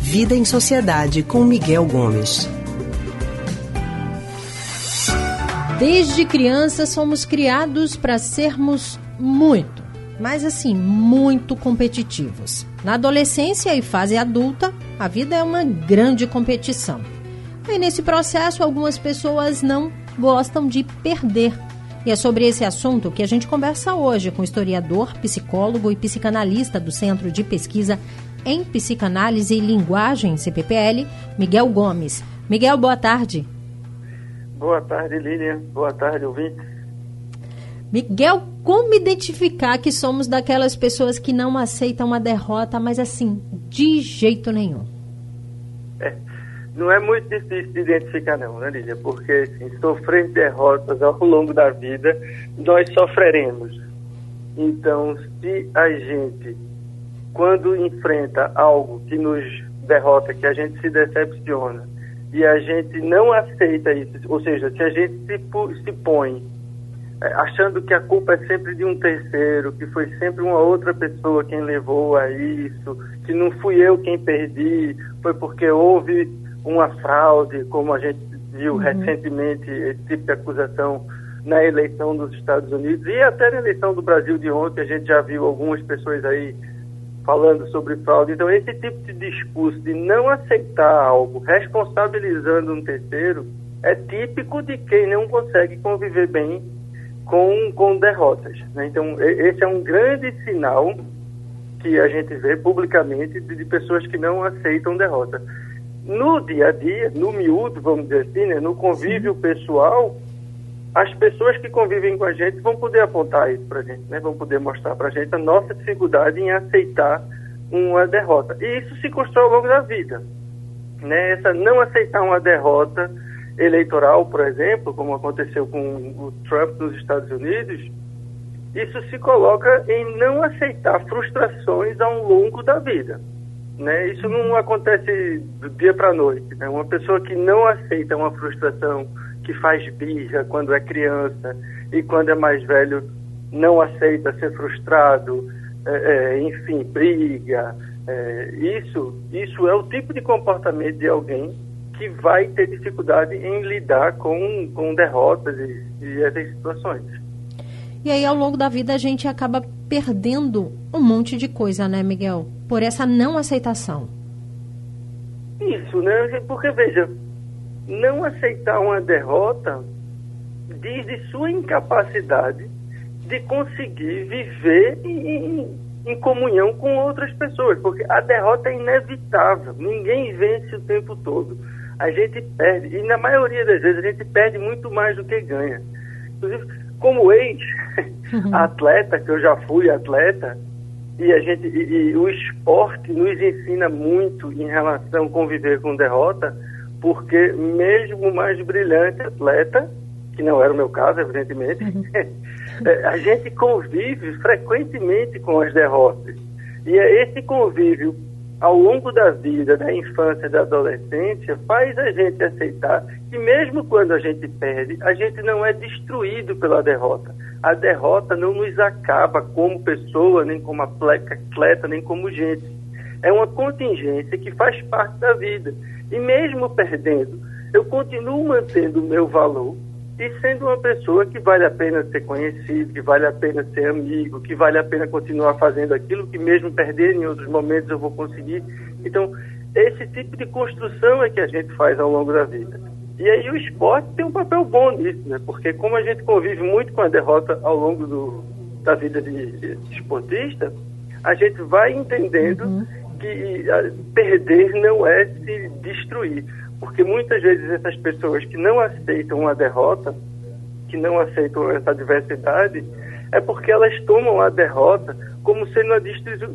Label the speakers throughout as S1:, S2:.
S1: Vida em Sociedade com Miguel Gomes.
S2: Desde criança somos criados para sermos muito, mas assim, muito competitivos. Na adolescência e fase adulta, a vida é uma grande competição. E nesse processo, algumas pessoas não gostam de perder. E é sobre esse assunto que a gente conversa hoje com o historiador, psicólogo e psicanalista do Centro de Pesquisa em Psicanálise e Linguagem, CPPL, Miguel Gomes. Miguel, boa tarde.
S3: Boa tarde, Lilian. Boa tarde, ouvinte.
S2: Miguel, como identificar que somos daquelas pessoas que não aceitam a derrota, mas assim, de jeito nenhum?
S3: É, não é muito difícil de identificar, não, né, Lília? Porque, assim, sofrer derrotas ao longo da vida, nós sofreremos. Então, se a gente, quando enfrenta algo que nos derrota, que a gente se decepciona, e a gente não aceita isso, ou seja, se a gente se, se põe é, achando que a culpa é sempre de um terceiro, que foi sempre uma outra pessoa quem levou a isso, que não fui eu quem perdi, foi porque houve uma fraude, como a gente viu uhum. recentemente, esse tipo de acusação na eleição dos Estados Unidos e até na eleição do Brasil de ontem, a gente já viu algumas pessoas aí falando sobre fraude. Então, esse tipo de discurso de não aceitar algo, responsabilizando um terceiro, é típico de quem não consegue conviver bem com, com derrotas. Né? Então, esse é um grande sinal que a gente vê publicamente de, de, pessoas que não aceitam derrota. No dia a dia, no miúdo, vamos dizer assim, né? no convívio pessoal, as pessoas que convivem com a gente vão poder apontar isso para a gente, né? vão poder mostrar para a gente a nossa dificuldade em aceitar uma derrota. E isso se constrói ao longo da vida. Né? Essa não aceitar uma derrota eleitoral, por exemplo, como aconteceu com o Trump nos Estados Unidos, isso se coloca em não aceitar frustrações ao longo da vida. Né? Isso não acontece do dia para a noite. Né? Uma pessoa que não aceita uma frustração que faz birra quando é criança e quando é mais velho não aceita ser frustrado, é, é, enfim, briga. É, isso, isso é o tipo de comportamento de alguém que vai ter dificuldade em lidar com, com derrotas e, e essas situações.
S2: E aí, ao longo da vida, a gente acaba perdendo um monte de coisa, né, Miguel? Por essa não aceitação.
S3: Isso, né? Porque, veja, não aceitar uma derrota diz de sua incapacidade de conseguir viver em, em, comunhão com outras pessoas, porque a derrota é inevitável, ninguém vence o tempo todo. A gente perde, e na maioria das vezes a gente perde muito mais do que ganha. Inclusive, como ex-atleta, que eu já fui atleta, e a gente e, e o esporte nos ensina muito em relação a conviver com derrota, porque mesmo o mais brilhante atleta, que não era o meu caso, evidentemente, uhum. é, a gente convive frequentemente com as derrotas. E é esse convívio ao longo da vida, da infância e da adolescência, faz a gente aceitar que mesmo quando a gente perde, a gente não é destruído pela derrota. A derrota não nos acaba como pessoa, nem como atleta, nem como gente. É uma contingência que faz parte da vida. E mesmo perdendo, eu continuo mantendo o meu valor e sendo uma pessoa que vale a pena ser conhecido, que vale a pena ser amigo, que vale a pena continuar fazendo aquilo que mesmo perder em outros momentos eu vou conseguir. Então, esse tipo de construção é que a gente faz ao longo da vida. E aí o esporte tem um papel bom nisso, né? Porque como a gente convive muito com a derrota ao longo do, da vida de, de esportista, a gente vai entendendo uhum que ah, perder não é se destruir. Porque muitas vezes essas pessoas que não aceitam uma derrota, que não aceitam essa adversidade, é porque elas tomam a derrota como sendo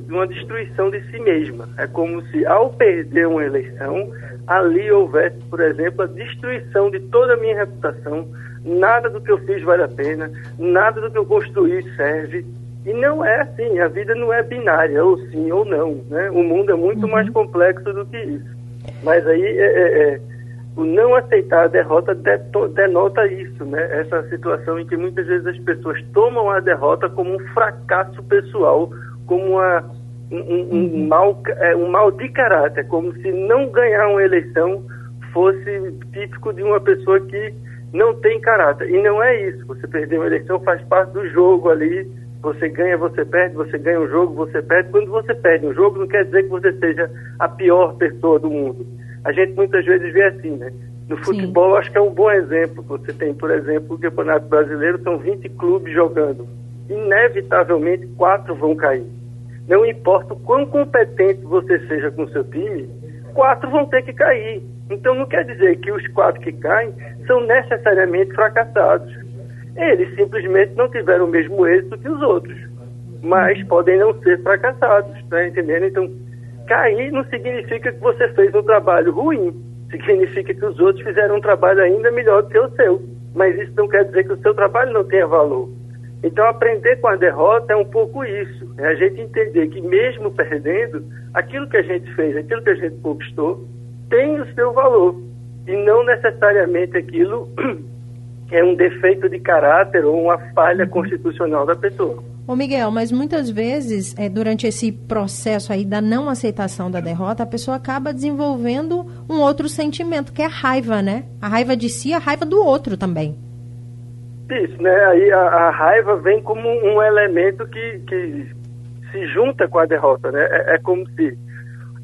S3: uma destruição de si mesma. É como se, ao perder uma eleição, ali houvesse, por exemplo, a destruição de toda a minha reputação. Nada do que eu fiz vale a pena, nada do que eu construí serve, e não é assim, a vida não é binária, ou sim ou não. Né? O mundo é muito uhum. mais complexo do que isso. Mas aí é, é, é, o não aceitar a derrota denota isso, né? essa situação em que muitas vezes as pessoas tomam a derrota como um fracasso pessoal, como uma, um, um, um, mal, é, um mal de caráter, como se não ganhar uma eleição fosse típico de uma pessoa que não tem caráter. E não é isso. Você perder uma eleição faz parte do jogo ali. Você ganha, você perde, você ganha um jogo, você perde. Quando você perde um jogo, não quer dizer que você seja a pior pessoa do mundo. A gente muitas vezes vê assim, né? No futebol, Sim. acho que é um bom exemplo. Você tem, por exemplo, o Campeonato Brasileiro, são 20 clubes jogando. Inevitavelmente, quatro vão cair. Não importa o quão competente você seja com o seu time, quatro vão ter que cair. Então não quer dizer que os quatro que caem são necessariamente fracassados. Eles simplesmente não tiveram o mesmo êxito que os outros, mas podem não ser fracassados, tá entendendo? Então, cair não significa que você fez um trabalho ruim, significa que os outros fizeram um trabalho ainda melhor do que o seu, mas isso não quer dizer que o seu trabalho não tenha valor. Então, aprender com a derrota é um pouco isso, é a gente entender que mesmo perdendo, aquilo que a gente fez, aquilo que a gente conquistou, tem o seu valor. E não necessariamente aquilo é um defeito de caráter ou uma falha constitucional da pessoa.
S2: Ô Miguel, mas muitas vezes, é, durante esse processo aí da não aceitação da derrota, a pessoa acaba desenvolvendo um outro sentimento, que é a raiva, né? A raiva de si, a raiva do outro também.
S3: Isso, né? Aí a, a raiva vem como um elemento que, que se junta com a derrota, né? É, é como se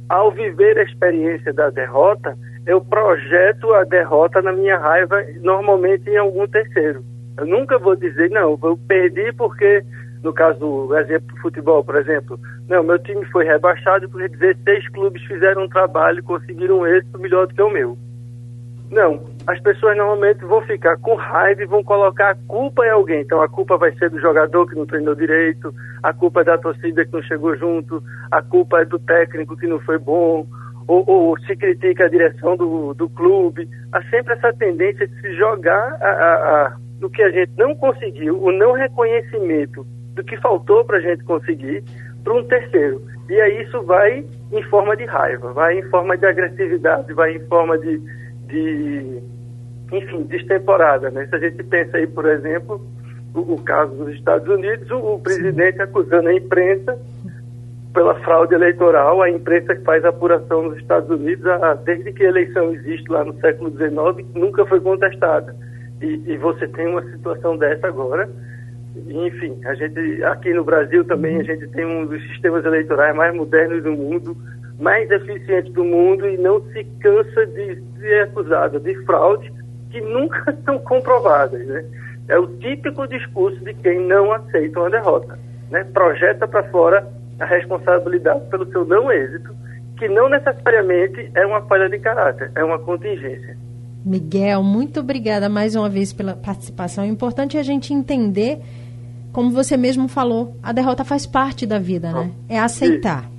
S3: ao viver a experiência da derrota, eu projeto a derrota na minha raiva, normalmente em algum terceiro. Eu nunca vou dizer, não, eu perdi porque, no caso do exemplo do futebol, por exemplo, não, meu time foi rebaixado porque 16 clubes fizeram um trabalho e conseguiram um êxito melhor do que o meu. Não, as pessoas normalmente vão ficar com raiva e vão colocar a culpa em alguém. Então a culpa vai ser do jogador que não treinou direito, a culpa é da torcida que não chegou junto, a culpa é do técnico que não foi bom, ou, ou se critica a direção do, do clube. Há sempre essa tendência de se jogar a, a, a, no que a gente não conseguiu, o não reconhecimento do que faltou para a gente conseguir, para um terceiro. E aí isso vai em forma de raiva, vai em forma de agressividade, vai em forma de de, enfim, destemporada. Né? Se a gente pensa aí, por exemplo, o, o caso dos Estados Unidos, o, o presidente acusando a imprensa pela fraude eleitoral, a imprensa que faz apuração nos Estados Unidos, a, desde que a eleição existe lá no século XIX, nunca foi contestada. E, e, você tem uma situação dessa agora. Enfim, a gente aqui no Brasil também a gente tem um dos sistemas eleitorais mais modernos do mundo, mais eficiente do mundo e não se cansa de ser acusada de fraude que nunca são comprovadas. Né? É o típico discurso de quem não aceita uma derrota. Né? Projeta para fora a responsabilidade pelo seu não êxito, que não necessariamente é uma falha de caráter, é uma contingência.
S2: Miguel, muito obrigada mais uma vez pela participação. É importante a gente entender, como você mesmo falou, a derrota faz parte da vida, né? É aceitar.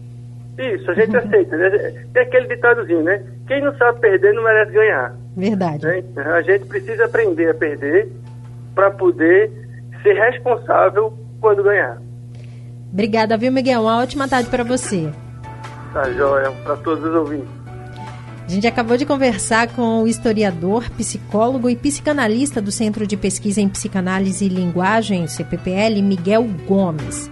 S3: Isso, a gente aceita. Né? Tem aquele ditadozinho, né? Quem não sabe perder não merece ganhar.
S2: Verdade. Né?
S3: A gente precisa aprender a perder para poder ser responsável quando ganhar.
S2: Obrigada, viu, Miguel? Uma ótima tarde para você.
S3: Tá joia, para todos os ouvintes.
S2: A gente acabou de conversar com o historiador, psicólogo e psicanalista do Centro de Pesquisa em Psicanálise e Linguagem, CPPL, Miguel Gomes.